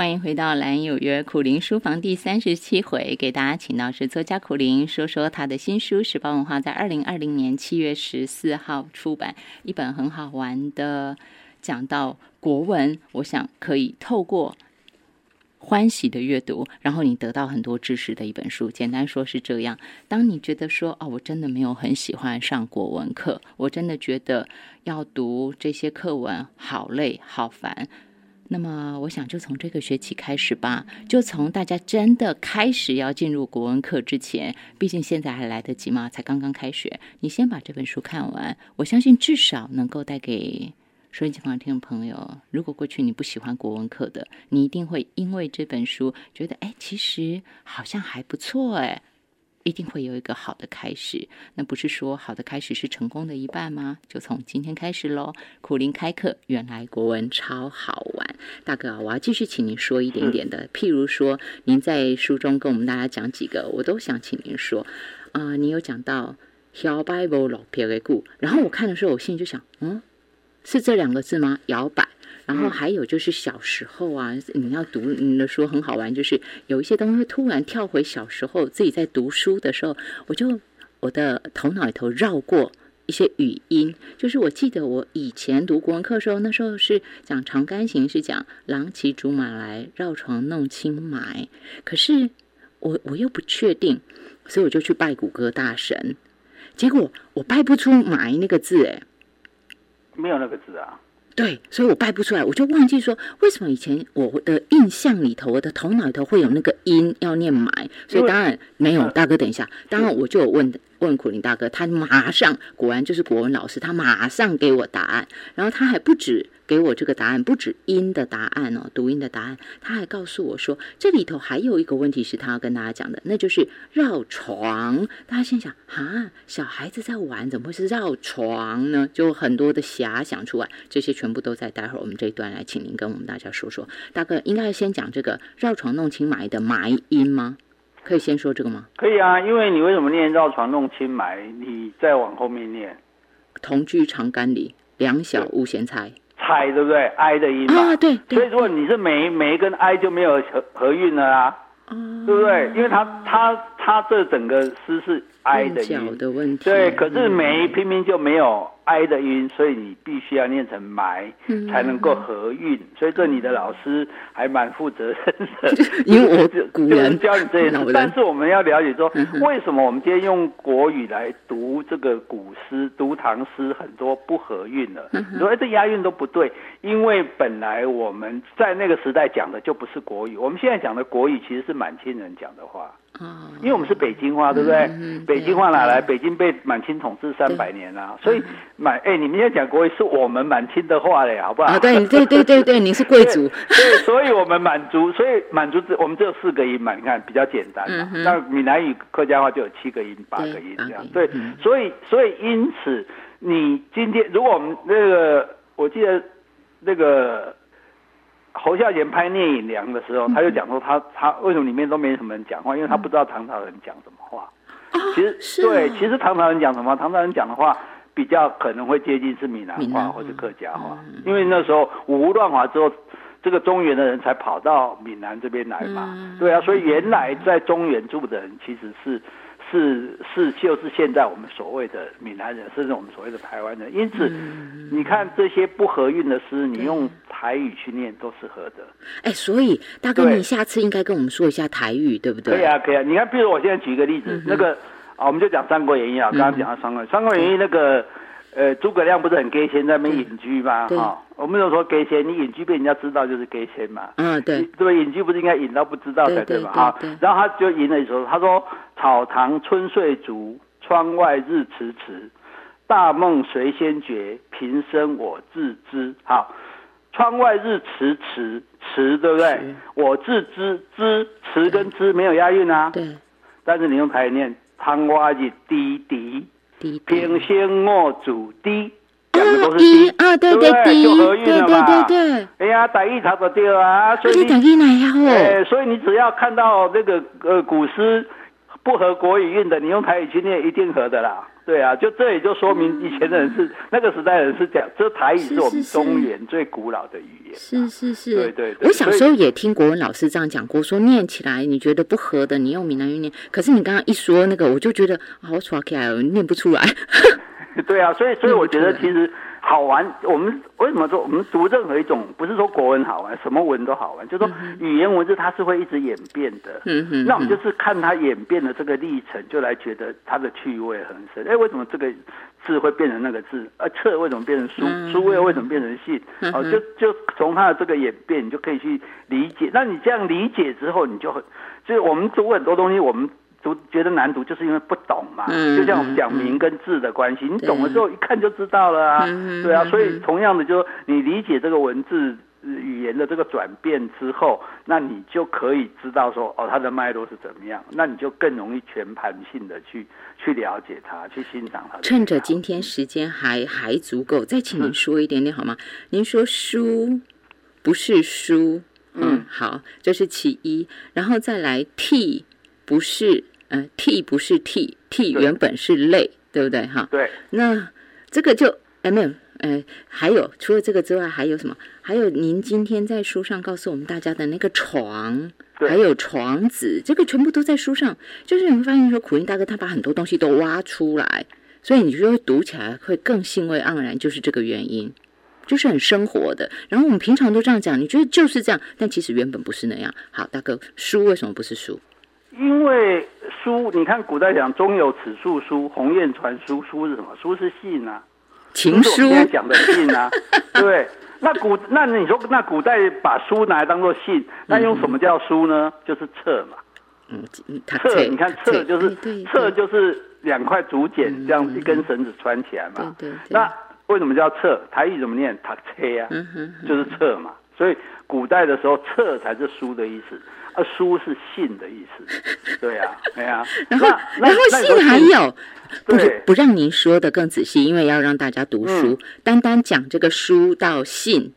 欢迎回到蓝有约苦林书房第三十七回，给大家请到是作家苦林，说说他的新书。时报文化在二零二零年七月十四号出版一本很好玩的，讲到国文，我想可以透过欢喜的阅读，然后你得到很多知识的一本书。简单说是这样：当你觉得说哦，我真的没有很喜欢上国文课，我真的觉得要读这些课文好累好烦。那么，我想就从这个学期开始吧，就从大家真的开始要进入国文课之前，毕竟现在还来得及嘛，才刚刚开学，你先把这本书看完，我相信至少能够带给收音机旁听众朋友，如果过去你不喜欢国文课的，你一定会因为这本书觉得，哎，其实好像还不错，哎。一定会有一个好的开始，那不是说好的开始是成功的一半吗？就从今天开始喽！苦林开课，原来国文超好玩。大哥，我要继续请您说一点点的，譬如说，您在书中跟我们大家讲几个，我都想请您说。啊，你有讲到摇摆不老撇的故，然后我看的时候，我心里就想，嗯，是这两个字吗？摇摆。然后还有就是小时候啊，你要读你的书很好玩，就是有一些东西突然跳回小时候自己在读书的时候，我就我的头脑里头绕过一些语音，就是我记得我以前读国文课的时候，那时候是讲《长干行》，是讲“郎骑竹马来，绕床弄青埋”，可是我我又不确定，所以我就去拜谷歌大神，结果我拜不出“埋”那个字，哎，没有那个字啊。对，所以我拜不出来，我就忘记说为什么以前我的印象里头，我的头脑里头会有那个音要念埋，所以当然没有。大哥，等一下，当然我就有问问苦林大哥，他马上果然就是国文老师，他马上给我答案，然后他还不止。给我这个答案不止音的答案哦，读音的答案。他还告诉我说，这里头还有一个问题是他要跟大家讲的，那就是绕床。大家心想啊，小孩子在玩，怎么会是绕床呢？就很多的遐想出来，这些全部都在待会儿我们这一段来，请您跟我们大家说说。大哥，应该先讲这个绕床弄青埋的埋音吗？可以先说这个吗？可以啊，因为你为什么念绕床弄清埋？你再往后面念，同居长干里，两小无嫌猜。猜对不对？i 的音嘛，对，所以如果你是梅梅跟 i 就没有合合韵了啊，对不对？因为它它它这整个诗是 i 的音，对，可是没偏偏就没有。哀的音，所以你必须要念成埋，才能够合韵。所以这你的老师还蛮负责任的，因为我古人教你这些。但是我们要了解说，为什么我们今天用国语来读这个古诗、读唐诗，很多不合韵了？你说哎，这押韵都不对，因为本来我们在那个时代讲的就不是国语，我们现在讲的国语其实是满清人讲的话。啊，因为我们是北京话，对不对？嗯北京话哪来？北京被满清统治三百年啊，所以满哎，你们要讲国语是我们满清的话嘞，好不好？啊，对对对对对，你是贵族，对，所以我们满族，所以满族只我们只有四个音嘛，你看比较简单嘛。那闽南语、客家话就有七个音、八个音这样。对，所以所以因此，你今天如果我们那个，我记得那个。侯孝贤拍《聂隐娘》的时候，他就讲说他他为什么里面都没什么人讲话，因为他不知道唐朝人讲什么话。其实对，其实唐朝人讲什么？唐朝人讲的话比较可能会接近是闽南话或者客家话，因为那时候五胡乱华之后，这个中原的人才跑到闽南这边来嘛。对啊，所以原来在中原住的人其实是。是是，就是现在我们所谓的闽南人，甚至我们所谓的台湾人。因此，你看这些不合韵的诗，你用台语去念都是合的。哎，所以大哥，你下次应该跟我们说一下台语，对不对？可以啊，可以啊。你看，比如我现在举一个例子，那个啊，我们就讲《三国演义》啊，刚刚讲到《三国》，《三国演义》那个。呃，诸葛亮不是很给钱在那边隐居吗？哈，我们都说给钱，你隐居被人家知道就是给钱嘛。嗯，对，对，隐居不是应该隐到不知道才对嘛？哈，然后他就吟了一首，他说：“草堂春睡足，窗外日迟迟。大梦谁先觉？平生我自知。”好，窗外日迟迟，迟对不对？我自知，知迟跟知没有押韵啊。对，但是你用台语念，窗外日滴滴。平生我主低，讲的都是低啊，对对对，就合韵了嘛。对对对哎呀，打一差不多啊，所以你打一来呀？哎，所以你只要看到那个呃古诗不合国语韵的，你用台语去念一定合的啦。对啊，就这也就说明以前的人是那个时代人是讲，这台语是我们中原最古老的语言。是是是，对对。我小时候也听国文老师这样讲过，说念起来你觉得不合的，你用闽南语念。可是你刚刚一说那个，我就觉得好耍起来，念不出来。对啊，所以所以我觉得 其实。好玩，我们为什么说我们读任何一种，不是说国文好玩，什么文都好玩，就是说语言文字它是会一直演变的。嗯嗯。那我们就是看它演变的这个历程，就来觉得它的趣味很深。哎，为什么这个字会变成那个字？啊册为什么变成书？书又为什么变成信？哦，就就从它的这个演变，你就可以去理解。那你这样理解之后，你就很，就是我们读很多东西，我们。读觉得难读，就是因为不懂嘛。嗯就像我们讲名跟字的关系，你懂了之后一看就知道了啊。嗯对啊，所以同样的，就你理解这个文字语言的这个转变之后，那你就可以知道说，哦，它的脉络是怎么样，那你就更容易全盘性的去去了解它，去欣赏它。趁着今天时间还还足够，再请您说一点点好吗？您说书不是书，嗯，好，这是其一，然后再来替不是。呃，t 不是 t，t 原本是类，对不对？哈，对。那这个就哎没有，呃，还有除了这个之外，还有什么？还有您今天在书上告诉我们大家的那个床，还有床子，这个全部都在书上。就是你会发现说，苦林大哥他把很多东西都挖出来，所以你就会读起来会更兴味盎然，就是这个原因，就是很生活的。然后我们平常都这样讲，你觉得就是这样，但其实原本不是那样。好，大哥，书为什么不是书？因为书，你看古代讲“终有此树书，鸿雁传书”，书是什么？书是信啊，情书。现在讲的信啊，对。那古那你说，那古代把书拿来当做信，那用什么叫书呢？就是册嘛。嗯，册，你看册就是册就是两块竹简这样一根绳子穿起来嘛。对对。那为什么叫册？台语怎么念？塔车啊，就是册嘛。所以古代的时候，册才是书的意思。啊，书是信的意思，对呀，对呀。然后，然后信还有，不不让您说的更仔细，因为要让大家读书。单单讲这个书到信，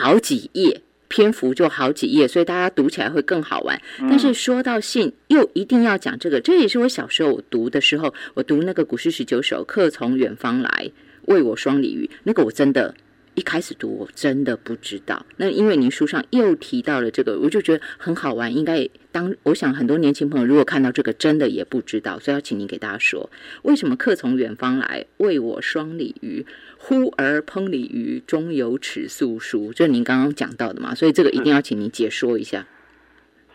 好几页，篇幅就好几页，所以大家读起来会更好玩。但是说到信，又一定要讲这个，这也是我小时候我读的时候，我读那个古诗十九首，客从远方来，为我双鲤鱼，那个我真的。一开始读我真的不知道，那因为您书上又提到了这个，我就觉得很好玩。应该当我想很多年轻朋友如果看到这个，真的也不知道，所以要请您给大家说，为什么客从远方来，为我双鲤鱼，呼而烹鲤鱼，终有尺素书，就是您刚刚讲到的嘛。所以这个一定要请您解说一下。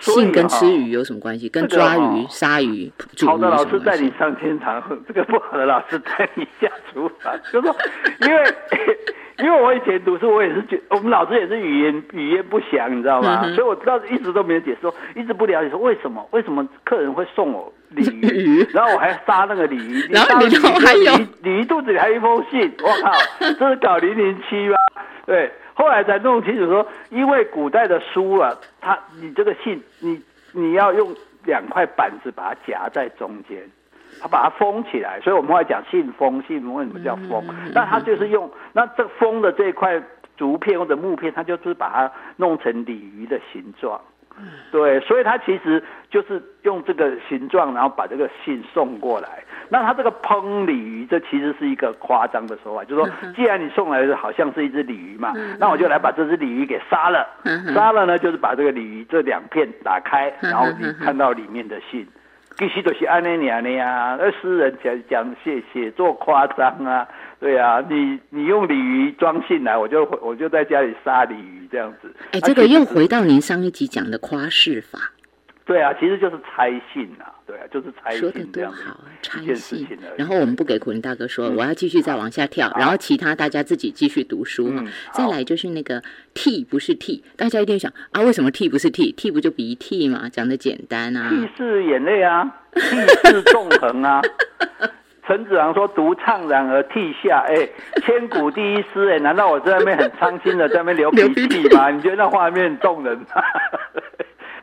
性跟吃鱼有什么关系？跟抓鱼、杀鱼、好的老师 带你上天堂，这个不好的老师带你下厨房，就说因为。因为我以前读书，我也是觉，我们老师也是语言语言不详，你知道吗？所以我知道一直都没有解释，说一直不了解说为什么为什么客人会送我鲤鱼，然后我还杀那个鲤鱼，然后里头还有鲤鱼肚子里还有一封信，我靠，这是搞零零七吗？对，后来才弄清楚说，因为古代的书啊，它你这个信，你你要用两块板子把它夹在中间。他把它封起来，所以我们会讲信封。信封为什么叫封？那他就是用那这封的这块竹片或者木片，他就是把它弄成鲤鱼的形状。对，所以他其实就是用这个形状，然后把这个信送过来。那他这个烹鲤鱼，这其实是一个夸张的说法，就是说，既然你送来的好像是一只鲤鱼嘛，那我就来把这只鲤鱼给杀了。杀了呢，就是把这个鲤鱼这两片打开，然后你看到里面的信。必须都是安尼样的呀，那诗人讲讲写写作夸张啊，对啊，你你用鲤鱼装信来，我就我就在家里杀鲤鱼这样子。哎，这个又回到您上一集讲的夸饰法。对啊，其实就是猜信啊，对啊，就是猜信这样好，猜信。然后我们不给苦林大哥说，我要继续再往下跳，然后其他大家自己继续读书。再来就是那个 T 不是 T，大家一定想啊，为什么 T 不是 T？T 不就鼻涕嘛？讲的简单啊。T 是眼泪啊，T 是纵横啊。陈子昂说：“独怅然而涕下。”哎，千古第一诗哎，难道我在那边很伤心的在那边流鼻涕吗？你觉得那画面动人吗？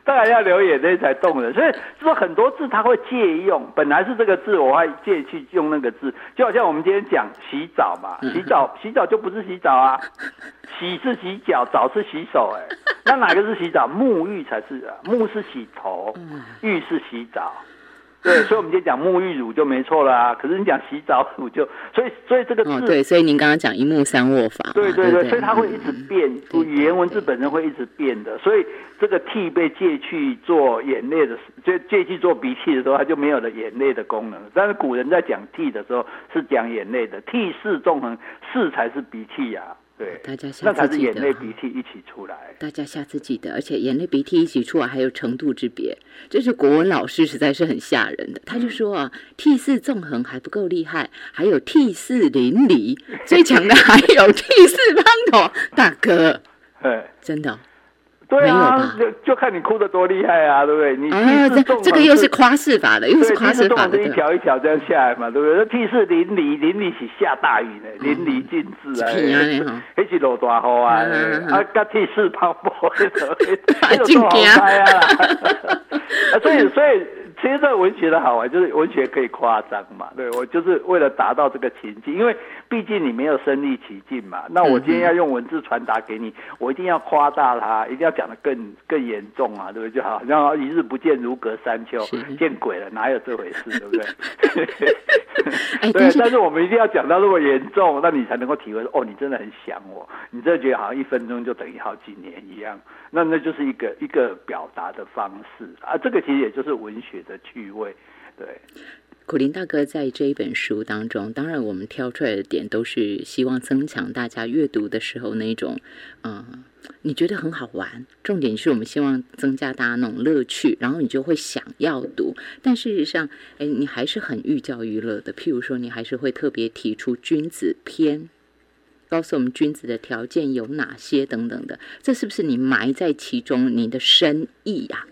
当然要流眼泪才动人，所以说很多字他会借用，本来是这个字，我会借去用那个字，就好像我们今天讲洗澡嘛，洗澡洗澡就不是洗澡啊，洗是洗脚，澡是洗手，哎，那哪个是洗澡？沐浴才是啊，沐是洗头，浴是洗澡，对，所以我们就讲沐浴乳就没错啦。可是你讲洗澡乳就，所以所以这个字，对，所以您刚刚讲一目三握法，对对对，所以它会一直变，语言文字本身会一直变的。所以这个 T 被借去做眼泪的，就借去做鼻涕的时候，它就没有了眼泪的功能。但是古人在讲 T 的时候是讲眼泪的，T 是纵横，四才是鼻涕呀。对，大家下次记得，眼泪鼻涕一起出来。大家下次记得，而且眼泪鼻涕一起出来还有程度之别。这是国文老师实在是很吓人的，他就说啊，T 四纵横还不够厉害，还有 T 四淋漓，最强的还有 T 四滂沱，大哥，哎，真的。对啊，就就看你哭的多厉害啊，对不对？你啊，这这个又是夸饰法的，又是夸饰法的，一条一条这样下来嘛，对不对？那地势淋漓，淋漓是下大雨呢，淋漓尽致啊，那是落大雨啊，啊，跟气势磅礴，那种好开啊，所以所以。其实这文学的好玩就是文学可以夸张嘛，对我就是为了达到这个情境，因为毕竟你没有身临其境嘛。那我今天要用文字传达给你，我一定要夸大它，一定要讲的更更严重啊，对不对？就好像一日不见如隔三秋，见鬼了，哪有这回事，对不对？对，但是我们一定要讲到那么严重，那你才能够体会说哦，你真的很想我，你真的觉得好像一分钟就等于好几年一样。那那就是一个一个表达的方式啊，这个其实也就是文学的趣味。对，苦林大哥在这一本书当中，当然我们挑出来的点都是希望增强大家阅读的时候那种，嗯，你觉得很好玩。重点是我们希望增加大家那种乐趣，然后你就会想要读。但事实上，哎，你还是很寓教于乐的。譬如说，你还是会特别提出君子篇。告诉我们君子的条件有哪些等等的，这是不是你埋在其中你的深意呀？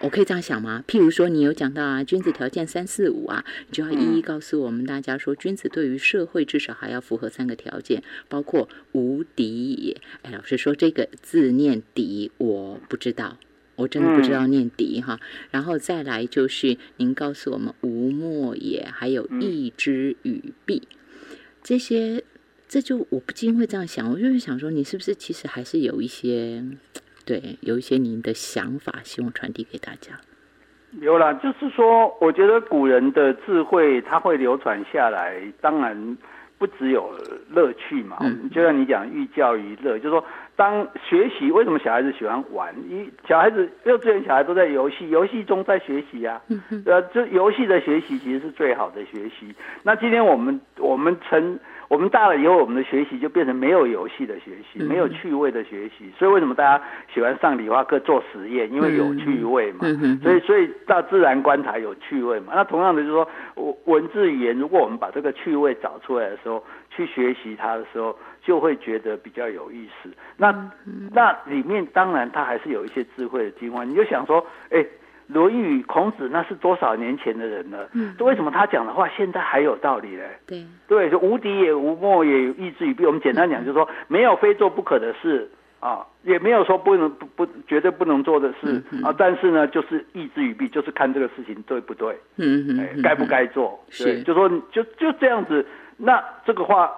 我可以这样想吗？譬如说，你有讲到啊，君子条件三四五啊，你就要一一告诉我们大家说，君子对于社会至少还要符合三个条件，包括无敌也。哎，老师说这个字念敌，我不知道，我真的不知道念敌哈。然后再来就是您告诉我们无莫也，还有义之与弊这些。这就我不禁会这样想，我就是想说，你是不是其实还是有一些，对，有一些您的想法，希望传递给大家。有啦，就是说，我觉得古人的智慧，它会流传下来，当然不只有乐趣嘛。嗯。就像你讲寓教于乐，就是说，当学习，为什么小孩子喜欢玩？一小孩子幼稚园小孩都在游戏，游戏中在学习啊。嗯。呃，这游戏的学习其实是最好的学习。那今天我们我们成。我们大了以后，我们的学习就变成没有游戏的学习，没有趣味的学习。所以为什么大家喜欢上理化课做实验？因为有趣味嘛。所以所以大自然观察有趣味嘛。那同样的就是说，文字语言，如果我们把这个趣味找出来的时候，去学习它的时候，就会觉得比较有意思。那那里面当然它还是有一些智慧的精华。你就想说，哎。《论语》孔子那是多少年前的人了？嗯，为什么他讲的话现在还有道理嘞？对，对，就无敌也无莫也，意志于弊。我们简单讲，就是说没有非做不可的事啊，也没有说不能不不绝对不能做的事啊。但是呢，就是意志于弊，就是看这个事情对不对，嗯嗯，该不该做？对，就说就就这样子。那这个话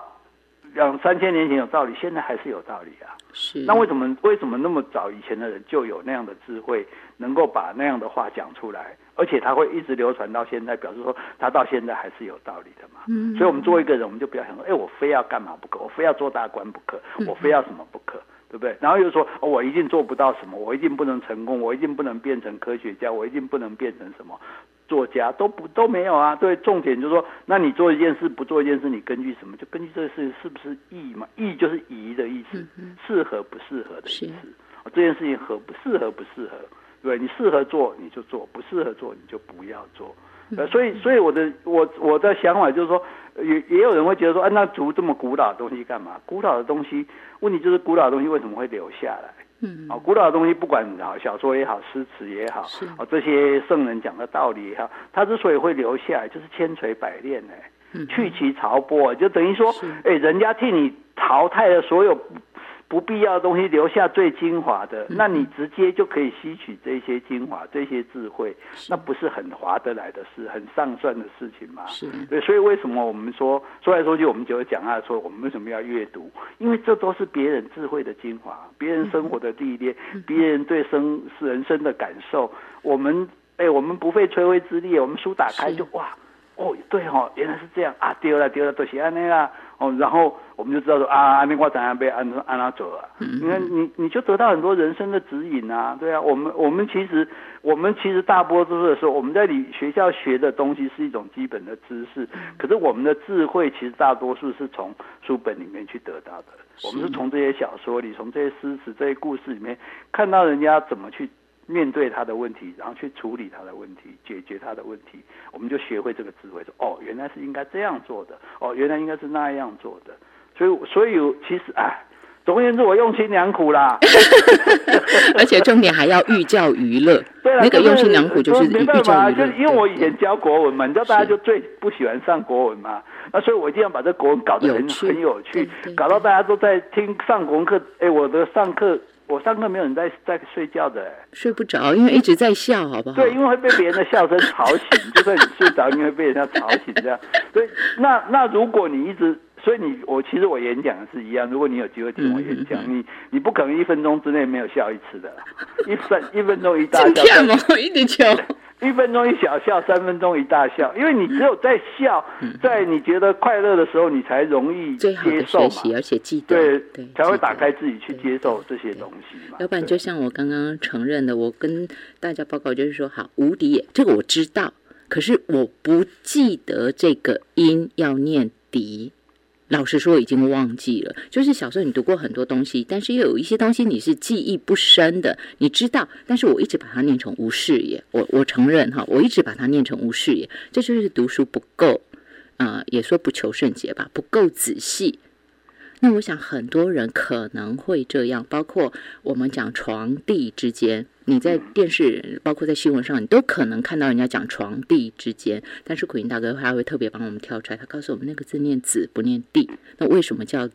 两三千年前有道理，现在还是有道理啊。是，那为什么为什么那么早以前的人就有那样的智慧，能够把那样的话讲出来，而且他会一直流传到现在，表示说他到现在还是有道理的嘛？嗯，所以我们作为一个人，我们就不要想说，哎，我非要干嘛不可，我非要做大官不可，我非要什么不可，对不对？然后又说，哦我一定做不到什么，我一定不能成功，我一定不能变成科学家，我一定不能变成什么。作家都不都没有啊，对，重点就是说，那你做一件事不做一件事，你根据什么？就根据这个事情是不是义嘛？义就是宜的意思，适合不适合的意思。这件事情合不适合不适合，对你适合做你就做，不适合做你就不要做。呃，所以所以我的我我的想法就是说，也也有人会觉得说，啊，那读这么古老的东西干嘛？古老的东西，问题就是古老的东西为什么会留下来？嗯，啊，古老的东西不管好小说也好，诗词也好，啊，这些圣人讲的道理也好，它之所以会留下来，就是千锤百炼呢，去其潮波，就等于说，哎，人家替你淘汰了所有。不必要的东西留下最精华的，那你直接就可以吸取这些精华、这些智慧，那不是很划得来的事，很上算的事情吗？是，对，所以为什么我们说说来说去，我们就会讲啊，说我们为什么要阅读？因为这都是别人智慧的精华，别人生活的历练，别人对生是人生的感受，我们。哎，我们不费吹灰之力，我们书打开就哇，哦，对哦，原来是这样啊，丢了丢了，都是安那个哦，然后我们就知道说啊，安那瓜怎样被安安拉走了，你看你你就得到很多人生的指引啊，对啊，我们我们其实我们其实大多数的时候，我们在你学校学的东西是一种基本的知识，可是我们的智慧其实大多数是从书本里面去得到的，我们是从这些小说里，从这些诗词、这些故事里面看到人家怎么去。面对他的问题，然后去处理他的问题，解决他的问题，我们就学会这个智慧，说哦，原来是应该这样做的，哦，原来应该是那样做的。所以，所以其实，啊，总而言之，我用心良苦啦。而且重点还要寓教于乐。对那个用心良苦就是寓教于乐。就因为我以前教国文嘛，你知道大家就最不喜欢上国文嘛，那所以我一定要把这国文搞得很很有趣，搞到大家都在听上国文课。哎，我的上课。我上课没有人在在睡觉的，睡不着，因为一直在笑，好不好？对，因为会被别人的笑声吵醒，就算你睡着，你会被人家吵醒这样。所以，那那如果你一直，所以你我其实我演讲是一样，如果你有机会听我演讲，你你不可能一分钟之内没有笑一次的，一分一分钟一大笑，一直笑。一分钟一小笑，三分钟一大笑，因为你只有在笑，在你觉得快乐的时候，你才容易接受嘛，而且记得，对，才会打开自己去接受这些东西嘛。要不然，就像我刚刚承认的，我跟大家报告就是说，好，无敌，这个我知道，可是我不记得这个音要念笛。老实说，已经忘记了。就是小时候你读过很多东西，但是又有一些东西你是记忆不深的。你知道，但是我一直把它念成无视也。我我承认哈，我一直把它念成无视也。这就是读书不够，啊，也说不求甚解吧，不够仔细。那我想很多人可能会这样，包括我们讲床地之间，你在电视，包括在新闻上，你都可能看到人家讲床地之间。但是苦云大哥他会特别帮我们挑出来，他告诉我们那个字念子不念地，那为什么叫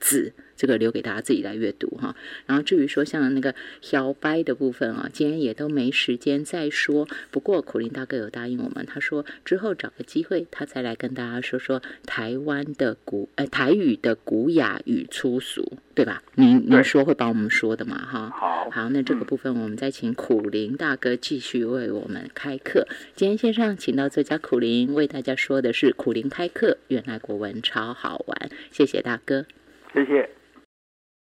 子？这个留给大家自己来阅读哈。然后至于说像那个小掰的部分啊，今天也都没时间再说。不过苦林大哥有答应我们，他说之后找个机会，他再来跟大家说说台湾的古呃台语的古雅与粗俗，对吧？您您说会帮我们说的嘛哈？好，好，那这个部分我们再请苦林大哥继续为我们开课。今天线上请到作家苦林为大家说的是苦林开课，原来国文超好玩，谢谢大哥，谢谢。